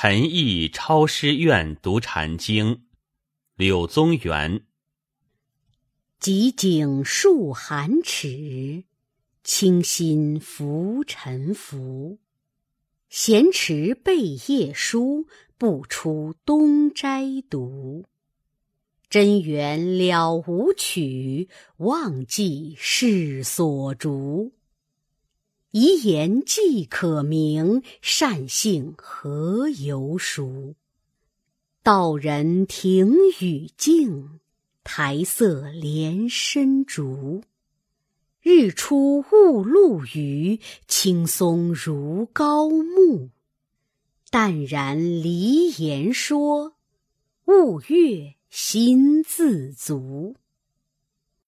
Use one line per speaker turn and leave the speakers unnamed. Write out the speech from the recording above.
陈毅抄诗院读禅经，柳宗元。
极景数寒尺，清心浮沉浮。闲池背夜书，不出东斋读。真缘了无曲，忘记世所逐。遗言既可明，善性何由熟？道人庭宇静，苔色连深竹。日出雾露余，青松如高木。淡然离言说，悟月心自足。